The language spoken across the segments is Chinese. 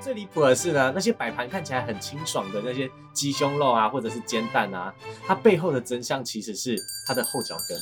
最离谱的是呢，那些摆盘看起来很清爽的那些鸡胸肉啊，或者是煎蛋啊，它背后的真相其实是它的后脚跟。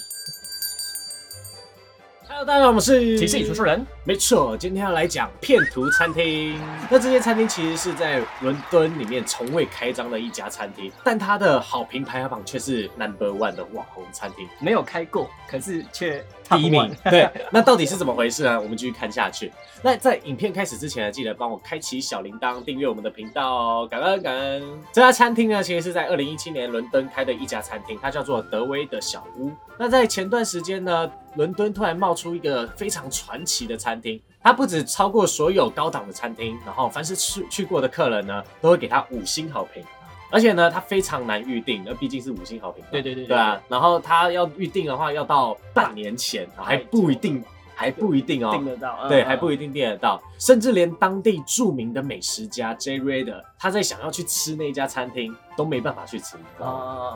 Hello，大家好，我们是提示主持人，没错，今天要来讲骗图餐厅。那这间餐厅其实是在伦敦里面从未开张的一家餐厅，但它的好评排行榜却是 Number One 的网红餐厅，没有开过，可是却第一名。对，那到底是怎么回事呢？我们继续看下去。那在影片开始之前呢，记得帮我开启小铃铛，订阅我们的频道哦，感恩感恩。这家餐厅呢，其实是在二零一七年伦敦开的一家餐厅，它叫做德威的小屋。那在前段时间呢，伦敦突然冒出一个非常传奇的餐厅，它不止超过所有高档的餐厅，然后凡是去去过的客人呢，都会给它五星好评。而且呢，它非常难预定，那毕竟是五星好评。对对对对啊。然后它要预定的话，要到半年前，还不一定。还不一定哦，订得到，对，还不一定订得到，甚至连当地著名的美食家 J Raider，他在想要去吃那家餐厅都没办法去吃，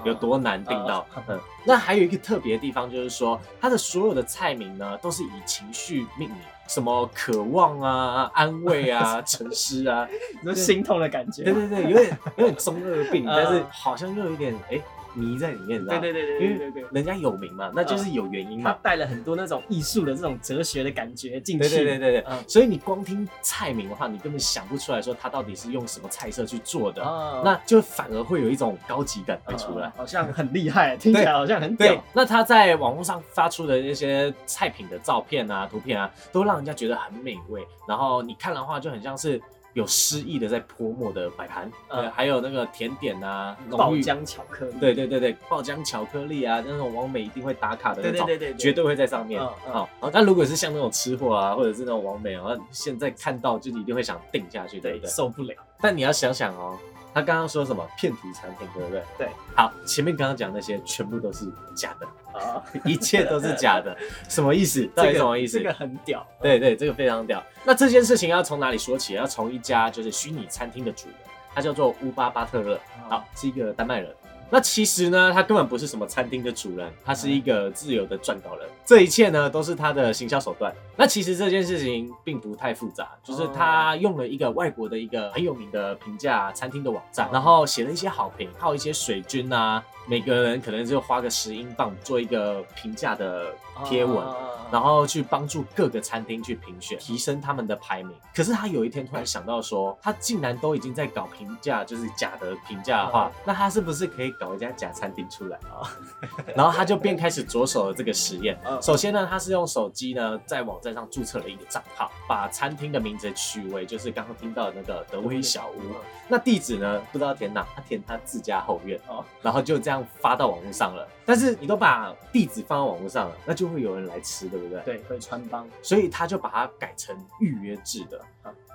有多难订到？嗯，那还有一个特别的地方就是说，它的所有的菜名呢都是以情绪命名，什么渴望啊、安慰啊、沉思啊，都心痛的感觉。对对对，有点有点中二病，但是好像又有点哎。迷在里面，对对对对，因为人家有名嘛，那就是有原因嘛。他带了很多那种艺术的这种哲学的感觉进去，对对对对对。所以你光听菜名的话，你根本想不出来说他到底是用什么菜色去做的，那就反而会有一种高级感会出来，好像很厉害，听起来好像很屌。那他在网络上发出的那些菜品的照片啊、图片啊，都让人家觉得很美味，然后你看的话就很像是。有诗意的在泼墨的摆盘，呃，还有那个甜点啊，爆浆巧克力，对对对对，爆浆巧克力啊，那种王美一定会打卡的那种，对对对对，绝对会在上面。好，那如果是像那种吃货啊，或者是那种王美啊，现在看到就一定会想定下去，对不对？受不了。但你要想想哦。他刚刚说什么骗徒餐厅，对不对？对。好，前面刚刚讲那些全部都是假的啊，一切都是假的，什么意思？到底什么意思？这个很屌。对对，这个非常屌。那这件事情要从哪里说起？要从一家就是虚拟餐厅的主人，他叫做乌巴巴特勒，好，是一个丹麦人。那其实呢，他根本不是什么餐厅的主人，他是一个自由的撰稿人。这一切呢，都是他的行销手段。那其实这件事情并不太复杂，就是他用了一个外国的一个很有名的评价餐厅的网站，然后写了一些好评，靠一些水军啊，每个人可能就花个十英镑做一个评价的贴文。然后去帮助各个餐厅去评选，提升他们的排名。可是他有一天突然想到说，他竟然都已经在搞评价，就是假的评价的话，那他是不是可以搞一家假餐厅出来啊？然后他就便开始着手了这个实验。首先呢，他是用手机呢在网站上注册了一个账号，把餐厅的名字取为就是刚刚听到的那个德威小屋。那地址呢不知道填哪，他填他自家后院哦，然后就这样发到网络上了。但是你都把地址放到网络上了，那就会有人来吃，对不对？对，会穿帮，所以他就把它改成预约制的。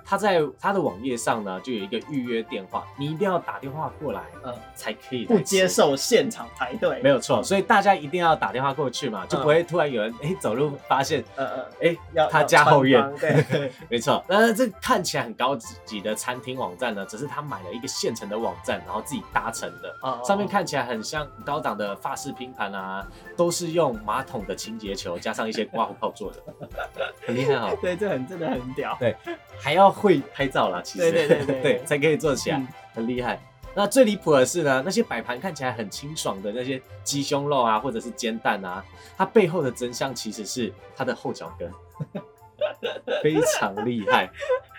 他在他的网页上呢，就有一个预约电话，你一定要打电话过来，嗯，才可以。不接受现场排队，没有错。所以大家一定要打电话过去嘛，就不会突然有人哎走路发现，呃呃，哎要他家后院，对，没错。那这看起来很高级的餐厅网站呢，只是他买了一个现成的网站，然后自己搭成的，上面看起来很像高档的法式拼盘啊，都是用马桶的清洁球加上一些刮胡泡做的，很厉害哈。对，这很真的很屌。对，还要。会拍照啦，其实对对对 对，才可以做起来，很厉害。那最离谱的是呢，那些摆盘看起来很清爽的那些鸡胸肉啊，或者是煎蛋啊，它背后的真相其实是它的后脚跟，非常厉害。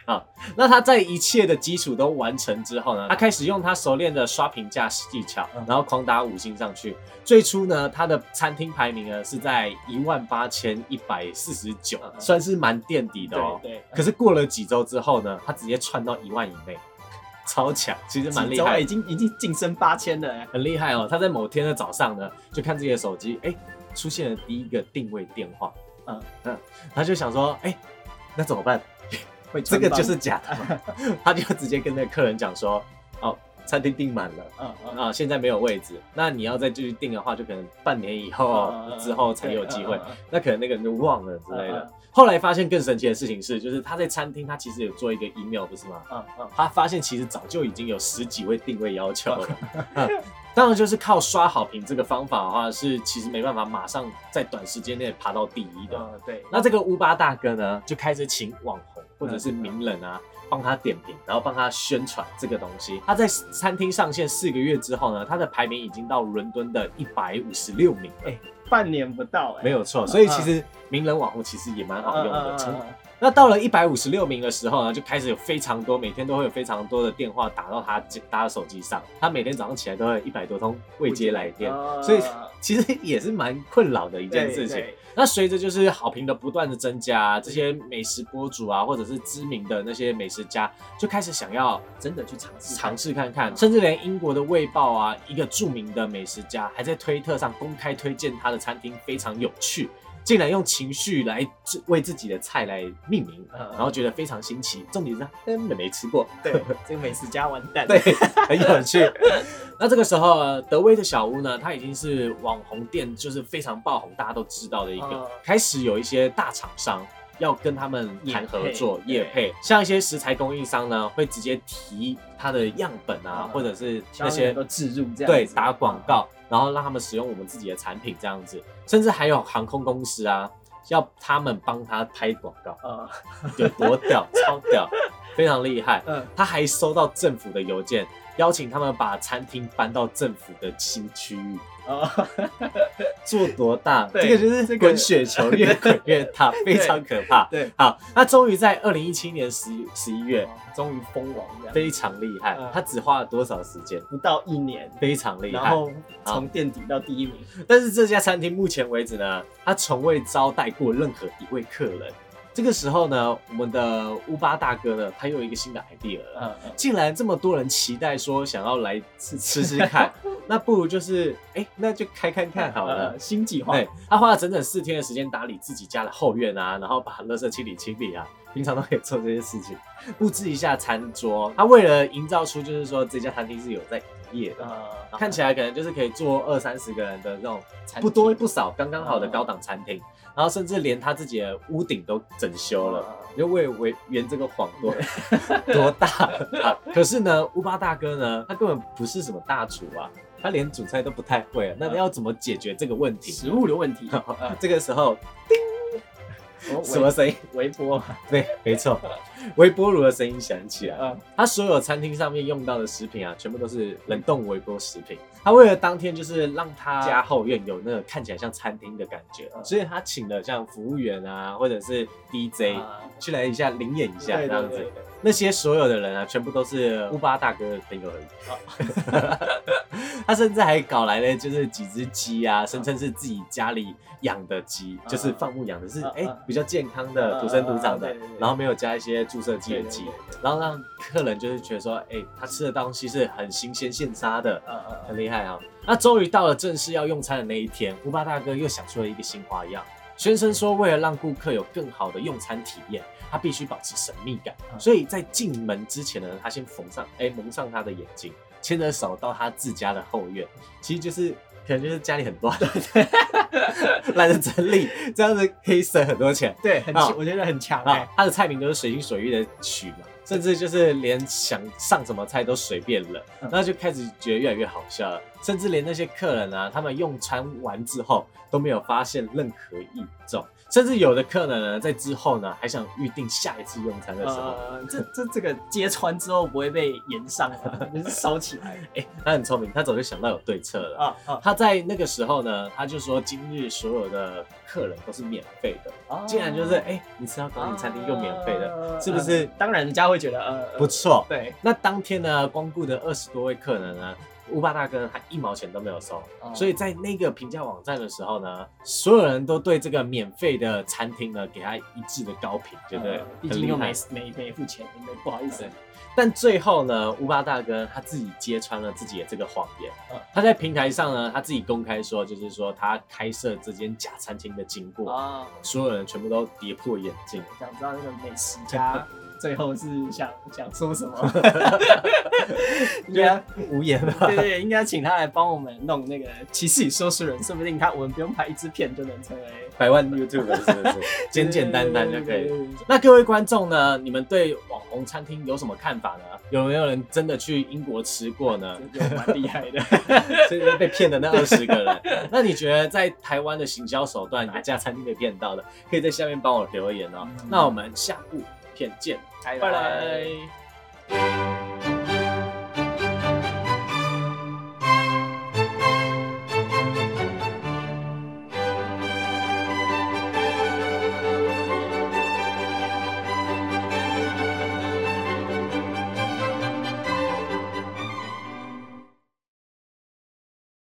啊，那他在一切的基础都完成之后呢，他开始用他熟练的刷评价技巧，然后狂打五星上去。最初呢，他的餐厅排名呢是在一万八千一百四十九，算是蛮垫底的哦。对。可是过了几周之后呢，他直接窜到一万以内，超强，其实蛮厉害，已经已经晋升八千了，很厉害哦。他在某天的早上呢，就看自己的手机，哎，出现了第一个定位电话，嗯嗯，他就想说，哎，那怎么办？这个就是假的，他就直接跟那个客人讲说，哦，餐厅订满了，嗯嗯啊，现在没有位置，那你要再继续订的话，就可能半年以后之后才有机会，那可能那个人就忘了之类的。后来发现更神奇的事情是，就是他在餐厅，他其实有做一个 email，不是吗？嗯嗯，他发现其实早就已经有十几位定位要求了。当然，就是靠刷好评这个方法的话，是其实没办法马上在短时间内爬到第一的。对，那这个乌巴大哥呢，就开始请网红。或者是名人啊，帮他点评，然后帮他宣传这个东西。他在餐厅上线四个月之后呢，他的排名已经到伦敦的一百五十六名了。哎半年不到哎，没有错，所以其实名人网红其实也蛮好用的。从嗯嗯嗯嗯那到了一百五十六名的时候呢，就开始有非常多，每天都会有非常多的电话打到他他的手机上。他每天早上起来都会一百多通未接来电，哦所以其实也是蛮困扰的一件事情。那随着就是好评的不断的增加，这些美食博主啊，或者是知名的那些美食家，就开始想要真的去尝试尝试看看，甚至连英国的《卫报》啊，一个著名的美食家还在推特上公开推荐他的餐厅非常有趣，竟然用情绪来自为自己的菜来命名，嗯。然后觉得非常新奇。重点是他根本没吃过，对，这个美食家完蛋，对，很有趣。那这个时候，呃德威的小屋呢，它已经是网红店，就是非常爆红，大家都知道的一个。嗯。开始有一些大厂商要跟他们谈合作、业业配，像一些食材供应商呢，会直接提他的样本啊，嗯。或者是那些都置入这样子。对打广告，然后让他们使用我们自己的产品这样子，甚至还有航空公司啊，要他们帮他拍广告，啊有多屌，超屌，非常厉害。嗯他还收到政府的邮件，邀请他们把餐厅搬到政府的新区域，呃，做多大？对这个就是这个滚雪球，越滚越大，非常可怕。对，好，那终于在二零一七年十十一月，终于封王非常厉害嗯。他只花了多少时间？不到一年，非常厉害。然后从垫底到第一名，但是这家餐厅目前为止呢，他从未招待过任何一位客人。这个时候呢，我们的乌巴大哥呢，他又有一个新的 idea 了。嗯嗯，竟然这么多人期待说想要来吃吃吃看，那不如就是哎、那就开看看好了。呃，新计划，对，他花了整整四天的时间打理自己家的后院啊，然后把垃圾清理清理啊，平常都可以做这些事情，布置一下餐桌。他为了营造出就是说这家餐厅是有在营业的，呃，看起来可能就是可以坐二三十个人的那种餐不多不少、刚刚好的高档餐厅，然后甚至连他自己的屋顶都整修了。就为为圆这个谎多多大啊！可是呢，乌巴大哥呢，他根本不是什么大厨啊，他连煮菜都不太会啊。那要怎么解决这个问题？食物的问题，呃这个时候我什么声音？微波，对，没错，微波炉的声音响起来。嗯他所有餐厅上面用到的食品啊，全部都是冷冻微波食品。他为了当天就是让他家后院有那个看起来像餐厅的感觉，嗯所以他请了像服务员啊，或者是 DJ 啊去来一下灵演一下这样子。那些所有的人啊，全部都是乌巴大哥的朋友而已。他甚至还搞来了，就是几只鸡啊，声称是自己家里养的鸡，就是放牧养的，是哎、比较健康的、土生土长的然后没有加一些注射剂的鸡然后让客人就是觉得说，哎、他吃的东西是很新鲜现杀的，很厉害啊！那终于到了正式要用餐的那一天，乌巴大哥又想出了一个新花样，宣称说为了让顾客有更好的用餐体验，他必须保持神秘感，嗯。所以在进门之前呢，他先缝上哎、蒙上他的眼睛，牵着手到他自家的后院，其实就是可能就是家里很乱，懒得整理，这样子可以省很多钱。对，很我觉得很强他的菜名都是随心所欲的取嘛，甚至就是连想上什么菜都随便了，然后就开始觉得越来越好笑了。甚至连那些客人啊，他们用餐完之后都没有发现任何异状，甚至有的客人呢，在之后呢还想预定下一次用餐的时候，呃，这这这个揭穿之后不会被延上啊，就是烧起来。哎、他很聪明，他早就想到有对策了。啊啊。他在那个时候呢，他就说今日所有的客人都是免费的，啊。竟然就是哎、你吃到高级餐厅又免费的，啊是不是？呃当然人家会觉得呃不错？对，那当天呢，光顾的二十多位客人呢，乌巴大哥他一毛钱都没有收，哦所以在那个评价网站的时候呢，所有人都对这个免费的餐厅呢给他一致的高评，觉得很厉害没。没没付钱，没不好意思，但最后呢，乌巴大哥他自己揭穿了自己的这个谎言嗯。他在平台上呢，他自己公开说，就是说他开设这间假餐厅的经过，啊，所有人全部都跌破眼镜。想知道那个美食家最后是想想说什么？应该无言了。对对，应该请他来帮我们弄那个骑士与说书人，说不定他我们不用拍一支片就能成为百万 YouTube 是不是？简简单单就可以。对。对对对那各位观众呢？你们对网红餐厅有什么看法呢？有没有人真的去英国吃过呢？蛮厉害的。所以被骗的那二十个人，那你觉得在台湾的行销手段哪家餐厅被骗到的？可以在下面帮我留言哦。嗯那我们下部片见。拜拜。